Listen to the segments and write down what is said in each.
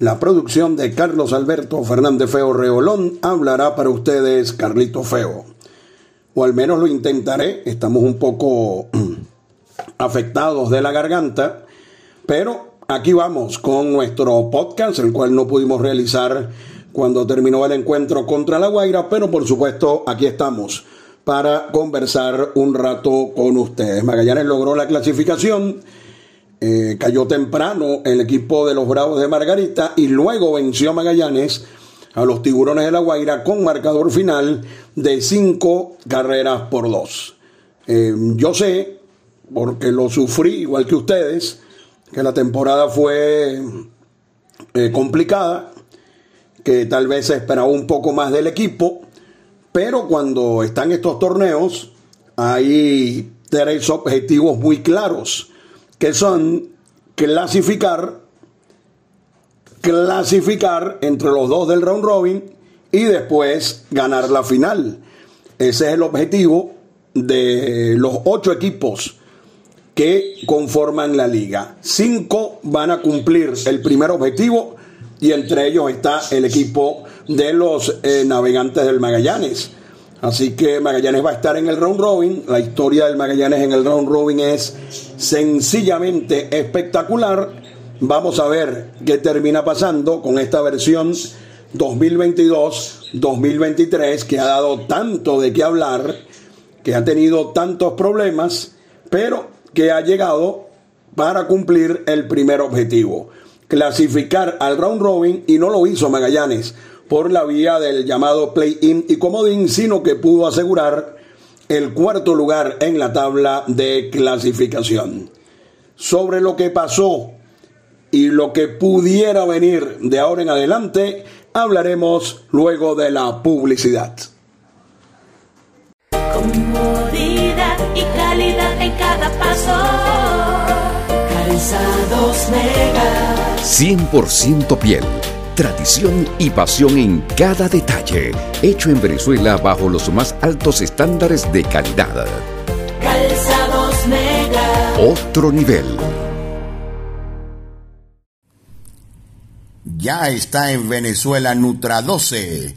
la producción de Carlos Alberto Fernández Feo Reolón hablará para ustedes Carlito Feo. O al menos lo intentaré. Estamos un poco afectados de la garganta. Pero aquí vamos con nuestro podcast, el cual no pudimos realizar cuando terminó el encuentro contra La Guaira. Pero por supuesto aquí estamos para conversar un rato con ustedes. Magallanes logró la clasificación eh, cayó temprano el equipo de los Bravos de Margarita y luego venció a Magallanes a los Tiburones de la Guaira con marcador final de cinco carreras por dos. Eh, yo sé, porque lo sufrí igual que ustedes, que la temporada fue eh, complicada, que tal vez se esperaba un poco más del equipo, pero cuando están estos torneos hay tres objetivos muy claros que son clasificar, clasificar entre los dos del round robin y después ganar la final. Ese es el objetivo de los ocho equipos que conforman la liga. Cinco van a cumplir el primer objetivo y entre ellos está el equipo de los eh, navegantes del Magallanes. Así que Magallanes va a estar en el round robin. La historia del Magallanes en el round robin es sencillamente espectacular. Vamos a ver qué termina pasando con esta versión 2022-2023 que ha dado tanto de qué hablar, que ha tenido tantos problemas, pero que ha llegado para cumplir el primer objetivo, clasificar al round robin y no lo hizo Magallanes por la vía del llamado play-in y comodín, sino que pudo asegurar el cuarto lugar en la tabla de clasificación. Sobre lo que pasó y lo que pudiera venir de ahora en adelante, hablaremos luego de la publicidad. Comodidad y calidad en cada paso. Calzados Mega. 100% piel tradición y pasión en cada detalle, hecho en Venezuela bajo los más altos estándares de calidad. Calzados Mega. Otro nivel. Ya está en Venezuela Nutra 12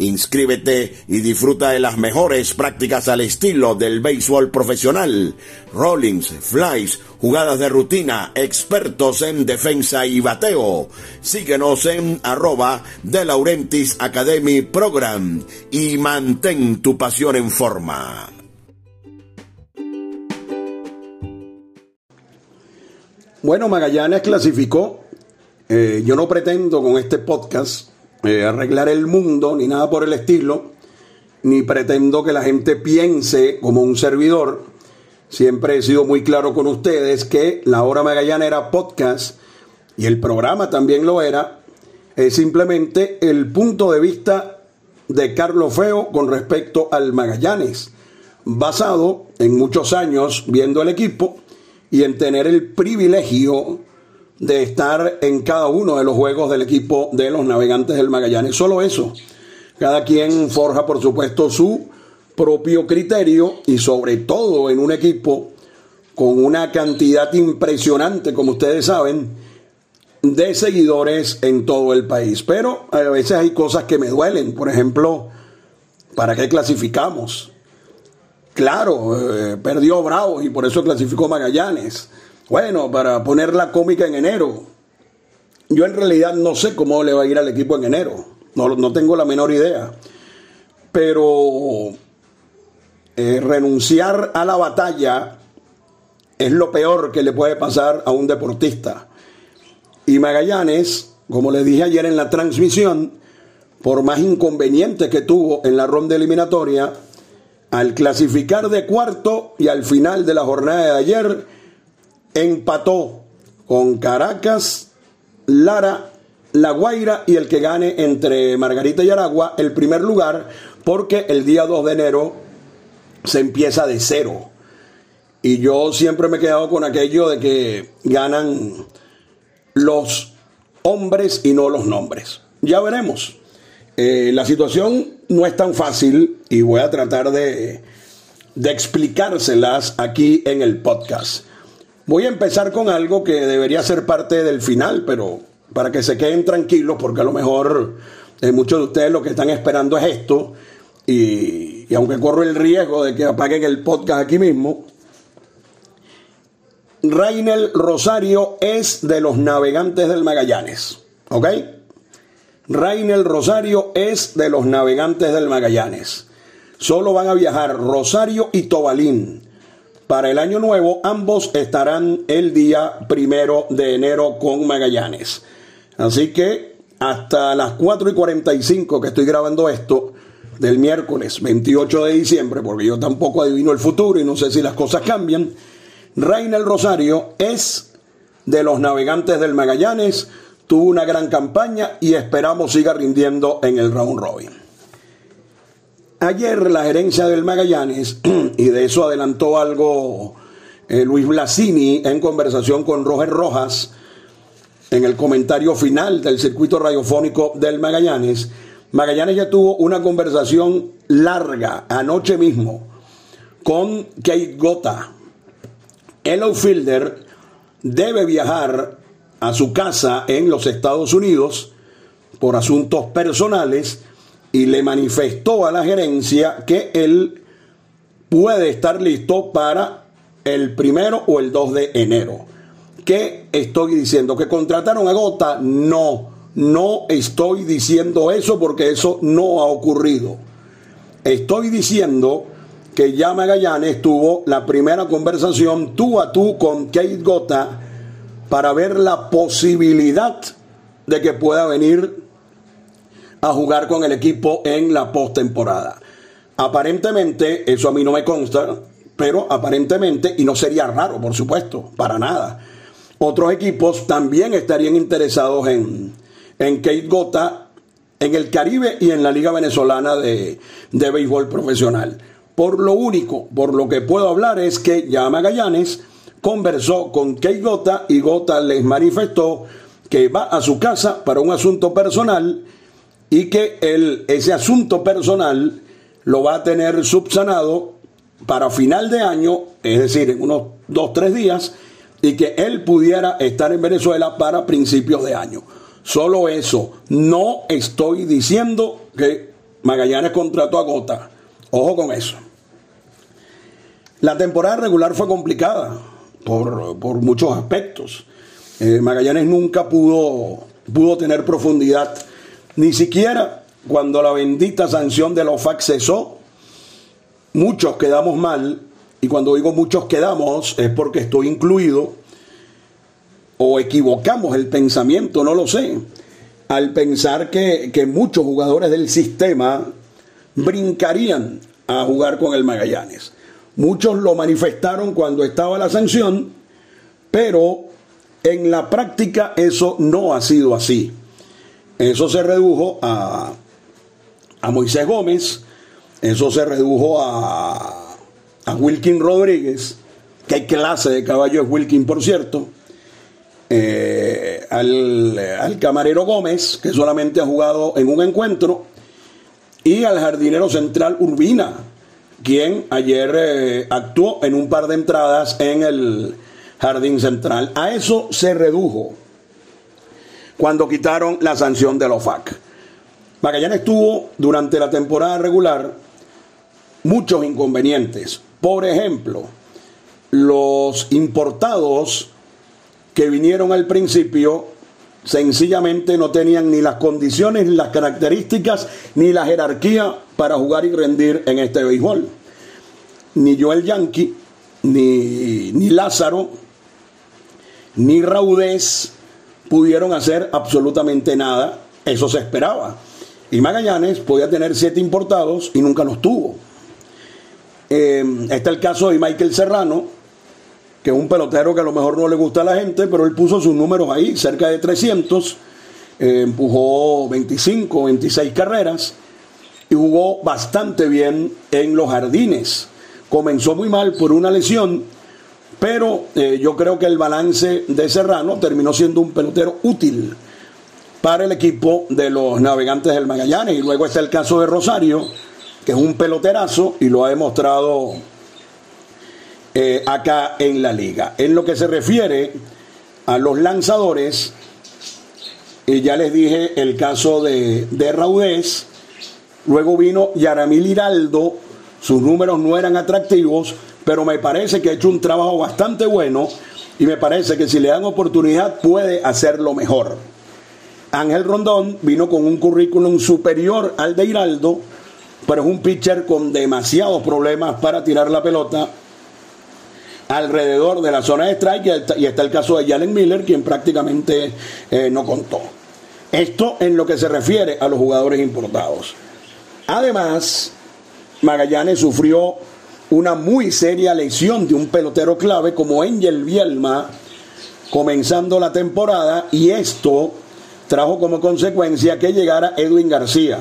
Inscríbete y disfruta de las mejores prácticas al estilo del béisbol profesional. Rollings, flies, jugadas de rutina, expertos en defensa y bateo. Síguenos en arroba de Laurentis Academy Program y mantén tu pasión en forma. Bueno, Magallanes clasificó. Eh, yo no pretendo con este podcast eh, arreglar el mundo ni nada por el estilo, ni pretendo que la gente piense como un servidor. Siempre he sido muy claro con ustedes que la hora Magallanes era podcast y el programa también lo era. Es simplemente el punto de vista de Carlos Feo con respecto al Magallanes basado en muchos años viendo el equipo y en tener el privilegio de estar en cada uno de los juegos del equipo de los navegantes del Magallanes. Solo eso. Cada quien forja, por supuesto, su propio criterio y sobre todo en un equipo con una cantidad impresionante, como ustedes saben, de seguidores en todo el país. Pero a veces hay cosas que me duelen. Por ejemplo, ¿para qué clasificamos? Claro, eh, perdió Bravo y por eso clasificó Magallanes. Bueno, para poner la cómica en enero. Yo en realidad no sé cómo le va a ir al equipo en enero. No, no tengo la menor idea. Pero eh, renunciar a la batalla es lo peor que le puede pasar a un deportista. Y Magallanes, como le dije ayer en la transmisión, por más inconveniente que tuvo en la ronda eliminatoria, al clasificar de cuarto y al final de la jornada de ayer, empató con Caracas, Lara, La Guaira y el que gane entre Margarita y Aragua el primer lugar porque el día 2 de enero se empieza de cero. Y yo siempre me he quedado con aquello de que ganan los hombres y no los nombres. Ya veremos. Eh, la situación no es tan fácil y voy a tratar de, de explicárselas aquí en el podcast. Voy a empezar con algo que debería ser parte del final, pero para que se queden tranquilos, porque a lo mejor eh, muchos de ustedes lo que están esperando es esto, y, aunque corro el riesgo de que apaguen el podcast aquí mismo, Rainel Rosario es de los navegantes del Magallanes, ¿ok? Rainel Rosario es de los navegantes del Magallanes. Solo van a viajar Rosario y Tobalín. Para el año nuevo, ambos estarán el día primero de enero con Magallanes. Así que hasta las 4 y 45 que estoy grabando esto, del miércoles 28 de diciembre, porque yo tampoco adivino el futuro y no sé si las cosas cambian, Rainel Rosario es de los navegantes del Magallanes, tuvo una gran campaña y esperamos siga rindiendo en el round robin. Ayer la gerencia del Magallanes, y de eso adelantó algo eh, Luis Blasini en conversación con Roger Rojas, en el comentario final del circuito radiofónico del Magallanes, Magallanes ya tuvo una conversación larga anoche mismo con Kate Gota. El outfielder debe viajar a su casa en los Estados Unidos por asuntos personales y le manifestó a la gerencia que él puede estar listo para el primero o el 2 de enero. ¿Qué estoy diciendo? ¿Que contrataron a Gota? No, no estoy diciendo eso porque eso no ha ocurrido. Estoy diciendo que ya Magallanes tuvo la primera conversación tú a tú con Kate Gota para ver la posibilidad de que pueda venir a jugar con el equipo en la postemporada. Aparentemente, eso a mí no me consta, pero aparentemente, y no sería raro, por supuesto, para nada. Otros equipos también estarían interesados en, en Kate Gota en el Caribe y en la Liga Venezolana de, de Béisbol Profesional. Por lo único, por lo que puedo hablar es que ya Magallanes conversó con Kate Gota y Gota les manifestó que va a su casa para un asunto personal y que el, ese asunto personal lo va a tener subsanado para final de año, es decir, en unos dos, tres días, y que él pudiera estar en Venezuela para principios de año. Solo eso. No estoy diciendo que Magallanes contrató a Gota. Ojo con eso. La temporada regular fue complicada por, muchos aspectos. Eh, Magallanes nunca pudo, pudo tener profundidad ni siquiera cuando la bendita sanción de la OFAC cesó, muchos quedamos mal, y cuando digo muchos quedamos es porque estoy incluido, o equivocamos el pensamiento, no lo sé, al pensar que, que muchos jugadores del sistema brincarían a jugar con el Magallanes. Muchos lo manifestaron cuando estaba la sanción, pero en la práctica eso no ha sido así. Eso se redujo a, a Moisés Gómez, eso se redujo a, a Wilkin Rodríguez, que hay clase de caballo es Wilkin, por cierto, eh, al, al, camarero Gómez, que solamente ha jugado en un encuentro, y al jardinero central Urbina, quien ayer eh, actuó en un par de entradas en el jardín central. A eso se redujo cuando quitaron la sanción de los FAC. Magallanes tuvo durante la temporada regular muchos inconvenientes. Por ejemplo, los importados que vinieron al principio sencillamente no tenían ni las condiciones, ni las características, ni la jerarquía para jugar y rendir en este béisbol. Ni Joel Yankee, ni, ni Lázaro, ni Raudés pudieron hacer absolutamente nada. Eso se esperaba. Y Magallanes podía tener siete importados y nunca los tuvo. Eh, está el caso de Michael Serrano, que es un pelotero que a lo mejor no le gusta a la gente, pero él puso sus números ahí, cerca de 300, eh, empujó 25, 26 carreras y jugó bastante bien en los jardines. Comenzó muy mal por una lesión, pero eh, yo creo que el balance de Serrano terminó siendo un pelotero útil para el equipo de los navegantes del Magallanes. Y luego está el caso de Rosario, que es un peloterazo y lo ha demostrado eh, acá en la liga. En lo que se refiere a los lanzadores, y ya les dije el caso de, de luego vino Yaramil Hiraldo, sus números no eran atractivos, pero me parece que ha hecho un trabajo bastante bueno y me parece que si le dan oportunidad puede hacerlo mejor. Ángel Rondón vino con un currículum superior al de Hiraldo, pero es un pitcher con demasiados problemas para tirar la pelota alrededor de la zona de strike y está el caso de Jalen Miller, quien prácticamente eh, no contó. Esto en lo que se refiere a los jugadores importados. Además, Magallanes sufrió una muy seria lesión de un pelotero clave como Angel Bielma comenzando la temporada y esto trajo como consecuencia que llegara Edwin García.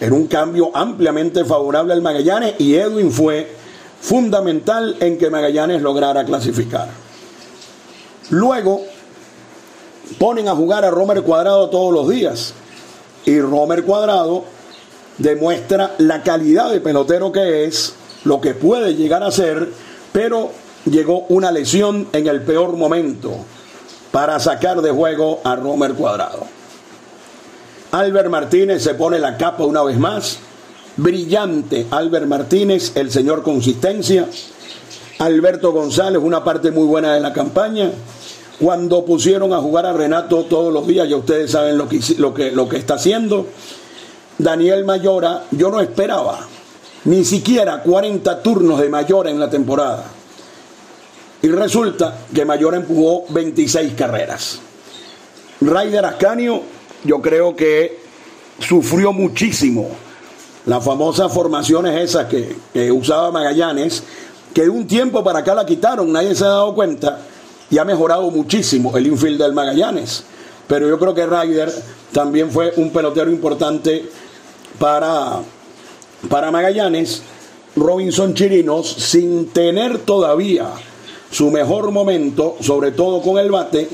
Era un cambio ampliamente favorable al Magallanes y Edwin fue fundamental en que Magallanes lograra clasificar. Luego ponen a jugar a Romer Cuadrado todos los días y Romer Cuadrado demuestra la calidad de pelotero que es, lo que puede llegar a ser, pero llegó una lesión en el peor momento para sacar de juego a Romer Cuadrado. Albert Martínez se pone la capa una vez más brillante Albert Martínez, el señor Consistencia, Alberto González, una parte muy buena de la campaña. Cuando pusieron a jugar a Renato todos los días, ya ustedes saben lo que, lo que, lo que está haciendo. Daniel Mayora, yo no esperaba ni siquiera 40 turnos de Mayora en la temporada. Y resulta que Mayora empujó 26 carreras. Ryder Ascanio, yo creo que sufrió muchísimo las famosas formaciones esas que, usaba Magallanes, que de un tiempo para acá la quitaron, nadie se ha dado cuenta, y ha mejorado muchísimo el infield del Magallanes. Pero yo creo que Ryder también fue un pelotero importante para, para Magallanes. Robinson Chirinos, sin tener todavía su mejor momento, sobre todo con el bate,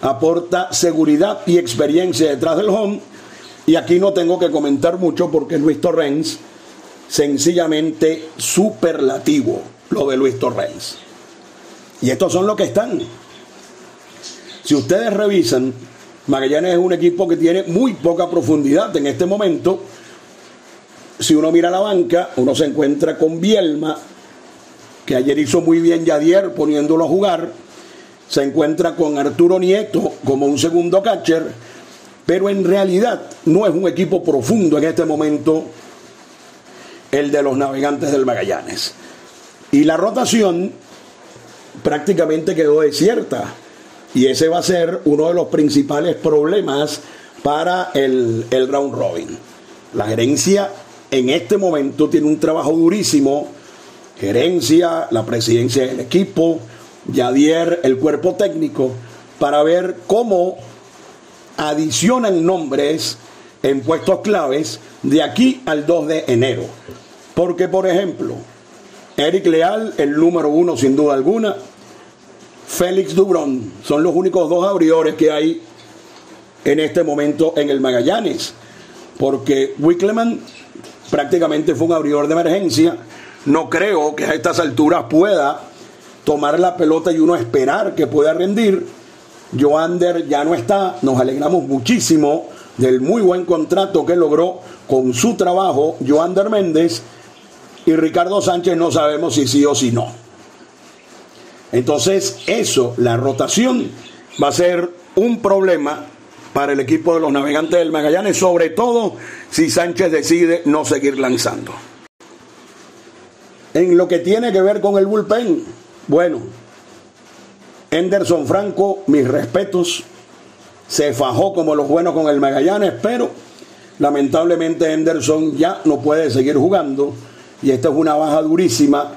aporta seguridad y experiencia detrás del home y aquí no tengo que comentar mucho porque Luis Torrens, sencillamente superlativo, lo de Luis Torrens. Y estos son los que están. Si ustedes revisan, Magallanes es un equipo que tiene muy poca profundidad en este momento. Si uno mira la banca, uno se encuentra con Bielma, que ayer hizo muy bien Yadier poniéndolo a jugar. Se encuentra con Arturo Nieto como un segundo catcher pero en realidad no es un equipo profundo en este momento el de los navegantes del Magallanes. Y la rotación prácticamente quedó desierta. Y ese va a ser uno de los principales problemas para el, el round robin. La gerencia en este momento tiene un trabajo durísimo. Gerencia, la presidencia del equipo, Yadier, el cuerpo técnico, para ver cómo adicionan nombres en puestos claves de aquí al 2 de enero. Porque, por ejemplo, Eric Leal, el número uno sin duda alguna. Félix Dubrón, son los únicos dos abridores que hay en este momento en el Magallanes. Porque Wickleman prácticamente fue un abridor de emergencia. No creo que a estas alturas pueda tomar la pelota y uno esperar que pueda rendir. Joander ya no está, nos alegramos muchísimo del muy buen contrato que logró con su trabajo Joander Méndez y Ricardo Sánchez no sabemos si sí o si no. Entonces eso, la rotación va a ser un problema para el equipo de los navegantes del Magallanes, sobre todo si Sánchez decide no seguir lanzando. En lo que tiene que ver con el bullpen, bueno, Henderson Franco, mis respetos, se fajó como los buenos con el Magallanes, pero lamentablemente Henderson ya no puede seguir jugando y esta es una baja durísima,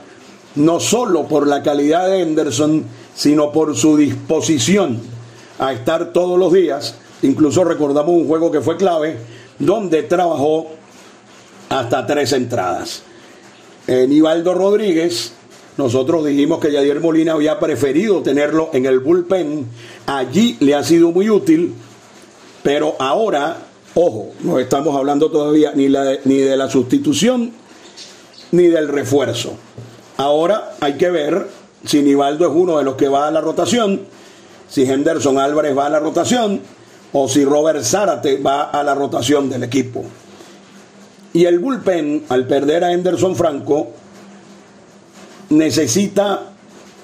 no solo por la calidad de Henderson, sino por su disposición a estar todos los días. Incluso recordamos un juego que fue clave, donde trabajó hasta tres entradas. Nivaldo Rodríguez, nosotros dijimos que Yadier Molina había preferido tenerlo en el bullpen. Allí le ha sido muy útil, pero ahora, ojo, no estamos hablando todavía ni, ni de la sustitución ni del refuerzo. Ahora hay que ver si Nivaldo es uno de los que va a la rotación, si Henderson Álvarez va a la rotación o si Robert Zárate va a la rotación del equipo. Y el bullpen, al perder a Henderson Franco, necesita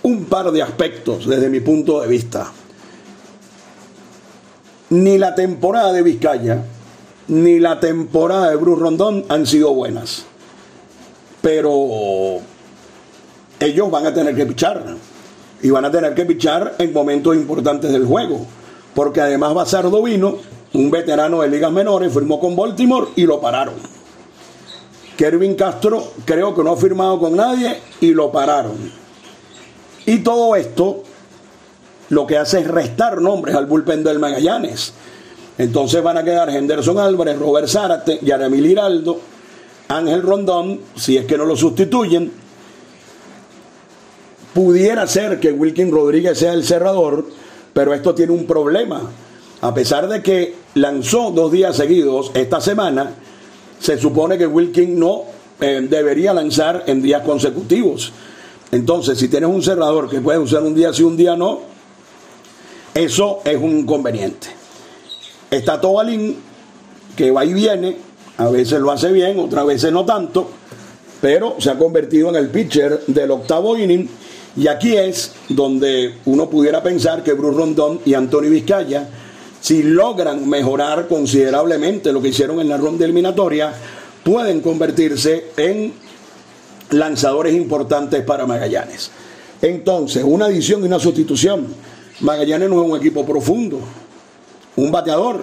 un par de aspectos desde mi punto de vista. Ni la temporada de Vizcaya, ni la temporada de Bruce Rondón han sido buenas. Pero ellos van a tener que pichar. Y van a tener que pichar en momentos importantes del juego. Porque además ser Dovino, un veterano de ligas menores, firmó con Baltimore y lo pararon. Kervin Castro creo que no ha firmado con nadie y lo pararon. Y todo esto lo que hace es restar nombres al bullpen del Magallanes. Entonces van a quedar Henderson Álvarez, Robert Zárate, Yaramil Hiraldo, Ángel Rondón, si es que no lo sustituyen. Pudiera ser que Wilkin Rodríguez sea el cerrador, pero esto tiene un problema. A pesar de que lanzó dos días seguidos esta semana, se supone que Wilkin no eh, debería lanzar en días consecutivos. Entonces, si tienes un cerrador que puede usar un día sí, un día no, eso es un inconveniente. Está Tobalín, que va y viene, a veces lo hace bien, otras veces no tanto, pero se ha convertido en el pitcher del octavo inning. Y aquí es donde uno pudiera pensar que Bruce Rondón y Antonio Vizcaya si logran mejorar considerablemente lo que hicieron en la ronda eliminatoria, pueden convertirse en lanzadores importantes para Magallanes. Entonces, una adición y una sustitución. Magallanes no es un equipo profundo, un bateador.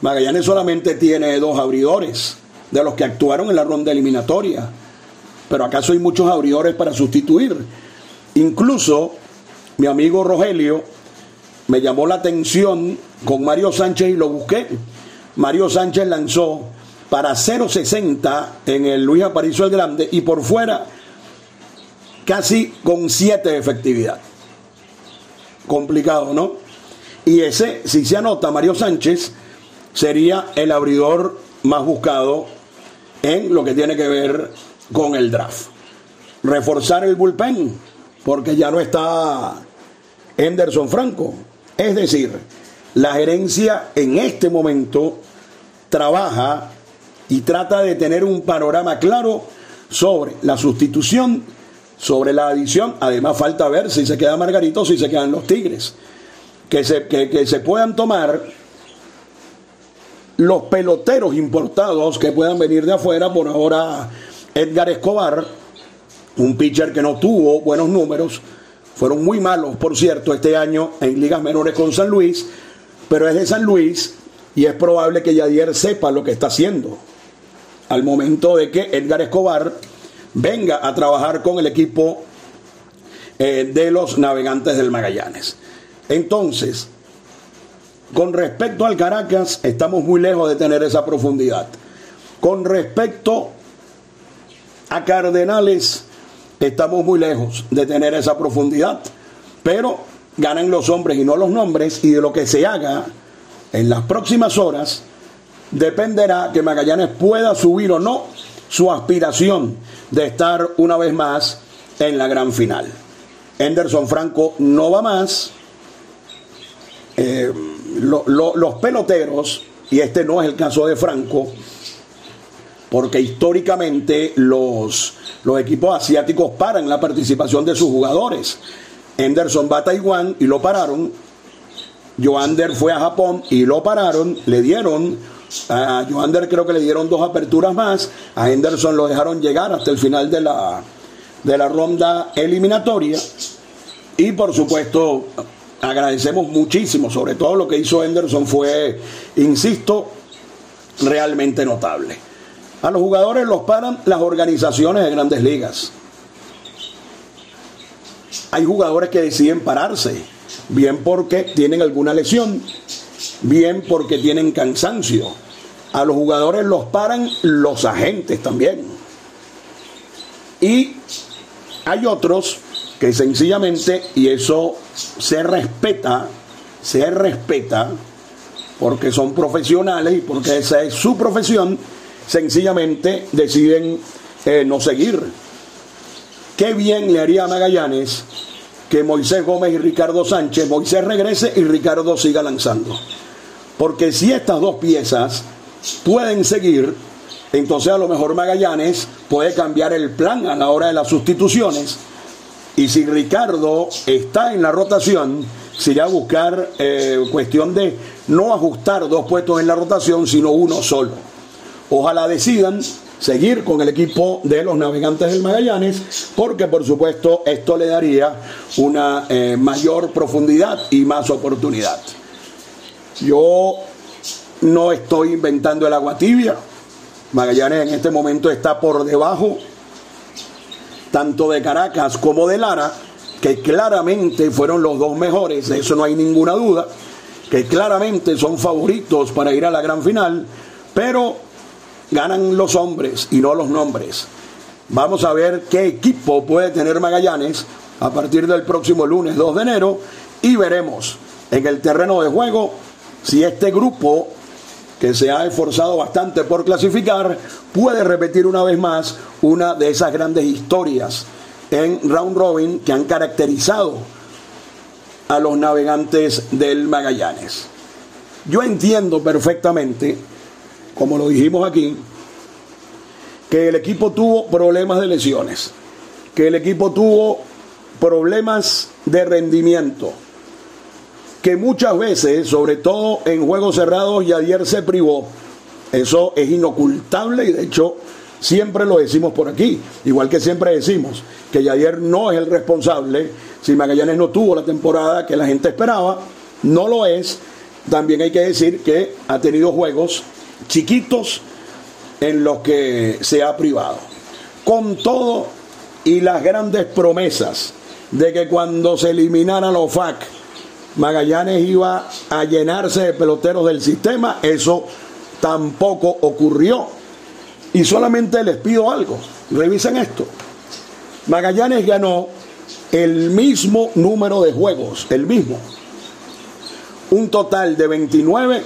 Magallanes solamente tiene dos abridores de los que actuaron en la ronda eliminatoria. Pero acaso hay muchos abridores para sustituir. Incluso mi amigo Rogelio me llamó la atención con Mario Sánchez y lo busqué. Mario Sánchez lanzó para 0.60 en el Luis Aparicio el Grande y por fuera casi con 7 de efectividad. Complicado, ¿no? Y ese, si se anota Mario Sánchez, sería el abridor más buscado en lo que tiene que ver con el draft. Reforzar el bullpen, porque ya no está Henderson Franco. Es decir, la gerencia en este momento trabaja y trata de tener un panorama claro sobre la sustitución, sobre la adición. Además, falta ver si se queda Margarito o si se quedan los Tigres. Que se, que se puedan tomar los peloteros importados que puedan venir de afuera. Por ahora, Edgar Escobar, un pitcher que no tuvo buenos números, fueron muy malos, por cierto, este año en ligas menores con San Luis pero es de San Luis y es probable que Yadier sepa lo que está haciendo al momento de que Edgar Escobar venga a trabajar con el equipo eh, de los navegantes del Magallanes. Entonces, con respecto al Caracas, estamos muy lejos de tener esa profundidad. Con respecto a Cardenales, estamos muy lejos de tener esa profundidad, pero ganan los hombres y no los nombres, y de lo que se haga en las próximas horas, dependerá que Magallanes pueda subir o no su aspiración de estar una vez más en la gran final. Henderson Franco no va más. Eh, los peloteros, y este no es el caso de Franco, porque históricamente los, los equipos asiáticos paran la participación de sus jugadores. Henderson va a Taiwán y lo pararon. Joander fue a Japón y lo pararon. Le dieron a Joander creo que le dieron dos aperturas más. A Henderson lo dejaron llegar hasta el final de la, de la ronda eliminatoria. Y por supuesto, agradecemos muchísimo, sobre todo lo que hizo Henderson fue, insisto, realmente notable. A los jugadores los paran las organizaciones de grandes ligas. Hay jugadores que deciden pararse, bien porque tienen alguna lesión, bien porque tienen cansancio. A los jugadores los paran los agentes también. Y hay otros que sencillamente, y eso se respeta, se respeta, porque son profesionales y porque esa es su profesión, sencillamente deciden eh, no seguir. Qué bien le haría a Magallanes que Moisés Gómez y Ricardo Sánchez, Moisés regrese y Ricardo siga lanzando. Porque si estas dos piezas pueden seguir, entonces a lo mejor Magallanes puede cambiar el plan a la hora de las sustituciones. Y si Ricardo está en la rotación, sería buscar eh, cuestión de no ajustar dos puestos en la rotación, sino uno solo. Ojalá decidan seguir con el equipo de los navegantes del Magallanes, porque por supuesto esto le daría una eh, mayor profundidad y más oportunidad. Yo no estoy inventando el agua tibia. Magallanes en este momento está por debajo tanto de Caracas como de Lara, que claramente fueron los dos mejores, de eso no hay ninguna duda, que claramente son favoritos para ir a la gran final, pero ganan los hombres y no los nombres. Vamos a ver qué equipo puede tener Magallanes a partir del próximo lunes 2 de enero y veremos en el terreno de juego si este grupo que se ha esforzado bastante por clasificar puede repetir una vez más una de esas grandes historias en round robin que han caracterizado a los navegantes del Magallanes. Yo entiendo perfectamente como lo dijimos aquí, que el equipo tuvo problemas de lesiones, que el equipo tuvo problemas de rendimiento, que muchas veces, sobre todo en juegos cerrados, Yadier se privó. Eso es inocultable y de hecho siempre lo decimos por aquí, igual que siempre decimos que Yadier no es el responsable si Magallanes no tuvo la temporada que la gente esperaba, no lo es. También hay que decir que ha tenido juegos chiquitos en los que se ha privado. Con todo y las grandes promesas de que cuando se eliminaran los FAC, Magallanes iba a llenarse de peloteros del sistema, eso tampoco ocurrió. Y solamente les pido algo, revisen esto. Magallanes ganó el mismo número de juegos, el mismo. Un total de 29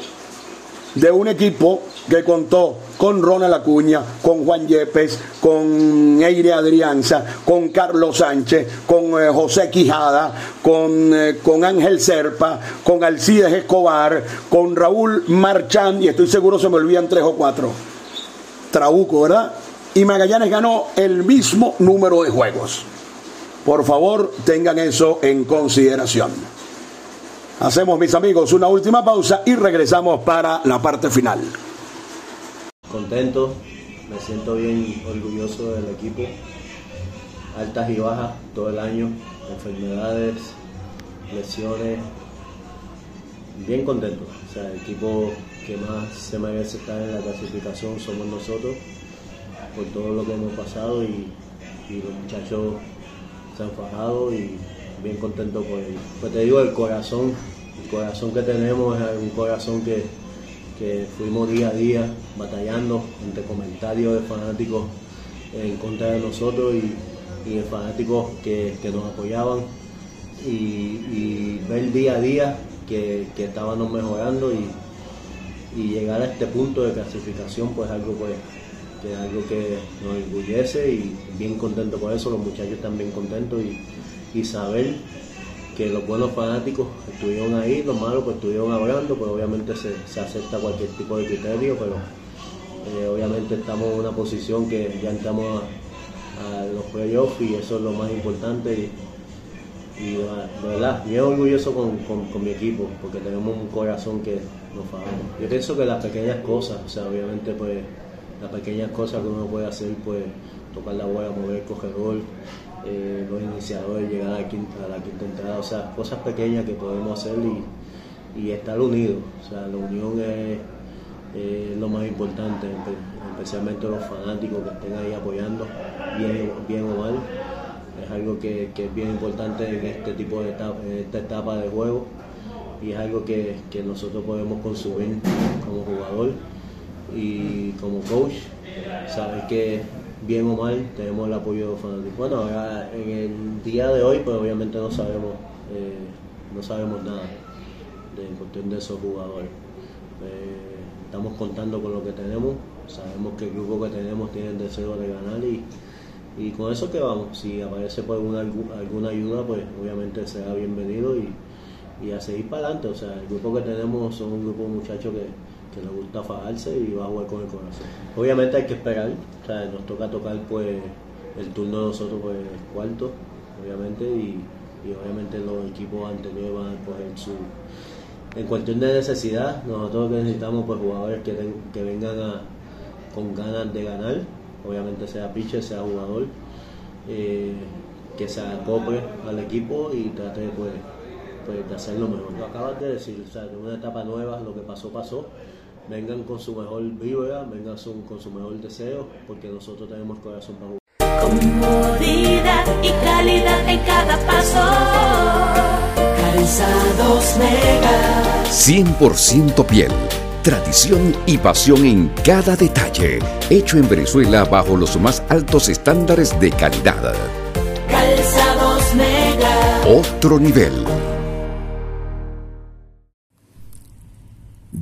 de un equipo que contó con Ronald Acuña, con Juan Yepes, con Eire Adrianza, con Carlos Sánchez, con eh, José Quijada, con, eh, con Ángel Serpa, con Alcides Escobar, con Raúl Marchand, y estoy seguro se me olvidan tres o cuatro. Trabuco, ¿verdad? Y Magallanes ganó el mismo número de juegos. Por favor, tengan eso en consideración. Hacemos, mis amigos, una última pausa y regresamos para la parte final. Contento, me siento bien orgulloso del equipo. Altas y bajas todo el año, enfermedades, lesiones. Bien contento. O sea, el equipo que más se merece estar en la clasificación somos nosotros, por todo lo que hemos pasado y, los muchachos se han fajado y bien contento por ello. Pues te digo, el corazón, el corazón que tenemos es un corazón que, que fuimos día a día batallando entre comentarios de fanáticos en contra de nosotros y, y fanáticos que, nos apoyaban y, ver día a día que, estábamos mejorando y, llegar a este punto de clasificación pues algo pues que es algo que nos orgullece y bien contento por eso, los muchachos están bien contentos y, saber que los buenos fanáticos estuvieron ahí, los malos pues estuvieron hablando, pues obviamente se, acepta cualquier tipo de criterio, pero eh, obviamente estamos en una posición que ya entramos a, los playoffs y eso es lo más importante y, de, verdad, bien orgulloso con, mi equipo porque tenemos un corazón que nos favorece. Yo pienso que las pequeñas cosas, o sea, obviamente pues las pequeñas cosas que uno puede hacer, pues tocar la bola, mover el cogedor, eh, los iniciadores, llegar a la, quinta, entrada, o sea, cosas pequeñas que podemos hacer y, estar unidos. O sea, la unión es, lo más importante, especialmente los fanáticos que estén ahí apoyando, bien, bien o mal. Es algo que, es bien importante en este tipo de etapa, en esta etapa de juego y es algo que, que nosotros podemos consumir como jugador y como coach, sabes que bien o mal tenemos el apoyo de fanáticos. Bueno, ahora en el día de hoy, pues obviamente no sabemos, eh, no sabemos nada de, en cuestión de esos jugadores. Eh, estamos contando con lo que tenemos, sabemos que el grupo que tenemos tiene el deseo de ganar y, y con eso que vamos, si aparece por alguna, alguna ayuda, pues obviamente será bienvenido y, y a seguir para adelante. O sea, el grupo que tenemos son un grupo de muchachos que que le gusta fajarse y va a jugar con el corazón. Obviamente hay que esperar, o sea, nos toca tocar pues el turno de nosotros pues cuarto, obviamente, y, obviamente los equipos anteriores van a coger su... En cuestión de necesidad, nosotros necesitamos pues jugadores que, que vengan con ganas de ganar, obviamente sea pitcher, sea jugador, eh, que se acople al equipo y trate pues, pues, de hacerlo mejor. Lo acabas de decir, o sea, de una etapa nueva, lo que pasó, pasó vengan con su mejor vibra, vengan con su mejor deseo, porque nosotros tenemos corazón para jugar. Comodidad y calidad en cada paso. Calzados Mega. 100% piel. Tradición y pasión en cada detalle. Hecho en Venezuela bajo los más altos estándares de calidad. Calzados Mega. Otro nivel.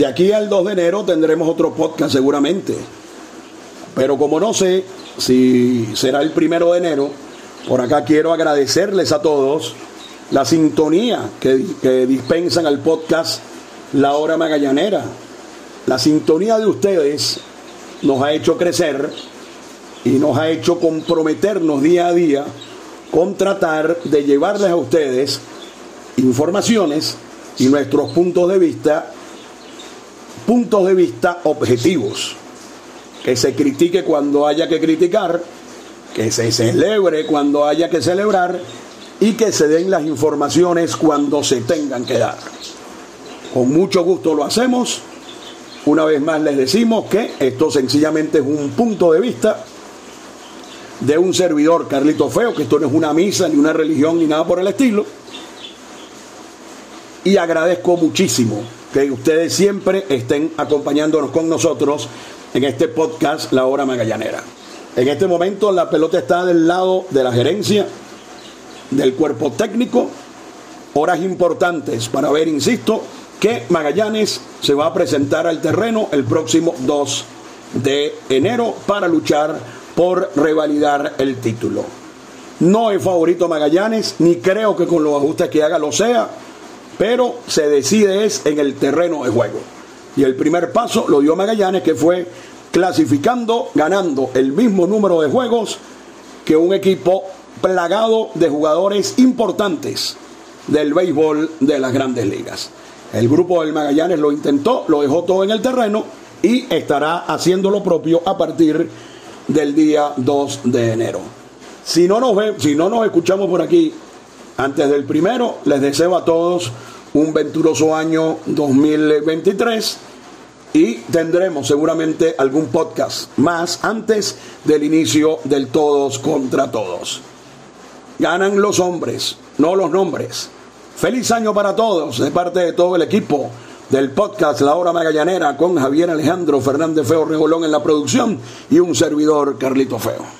De aquí al 2 de enero tendremos otro podcast seguramente. Pero como no sé si será el primero de enero, por acá quiero agradecerles a todos la sintonía que, que dispensan al podcast La Hora Magallanera. La sintonía de ustedes nos ha hecho crecer y nos ha hecho comprometernos día a día con tratar de llevarles a ustedes informaciones y nuestros puntos de vista puntos de vista objetivos. Que se critique cuando haya que criticar, que se celebre cuando haya que celebrar y que se den las informaciones cuando se tengan que dar. Con mucho gusto lo hacemos. Una vez más les decimos que esto sencillamente es un punto de vista de un servidor, Carlito Feo, que esto no es una misa, ni una religión, ni nada por el estilo. Y agradezco muchísimo que ustedes siempre estén acompañándonos con nosotros en este podcast La Hora Magallanera. En este momento la pelota está del lado de la gerencia, del cuerpo técnico, horas importantes para ver, insisto, que Magallanes se va a presentar al terreno el próximo 2 de enero para luchar por revalidar el título. No es favorito Magallanes, ni creo que con los ajustes que haga lo sea, pero se decide es en el terreno de juego. Y el primer paso lo dio Magallanes, que fue clasificando, ganando el mismo número de juegos que un equipo plagado de jugadores importantes del béisbol de las grandes ligas. El grupo del Magallanes lo intentó, lo dejó todo en el terreno y estará haciendo lo propio a partir del día 2 de enero. Si no nos, ve, si no nos escuchamos por aquí antes del primero, les deseo a todos un venturoso año 2023 y tendremos seguramente algún podcast más antes del inicio del todos contra todos. Ganan los hombres, no los nombres. Feliz año para todos de parte de todo el equipo del podcast La Hora Magallanera con Javier Alejandro Fernández Feo Regolón en la producción y un servidor Carlito Feo.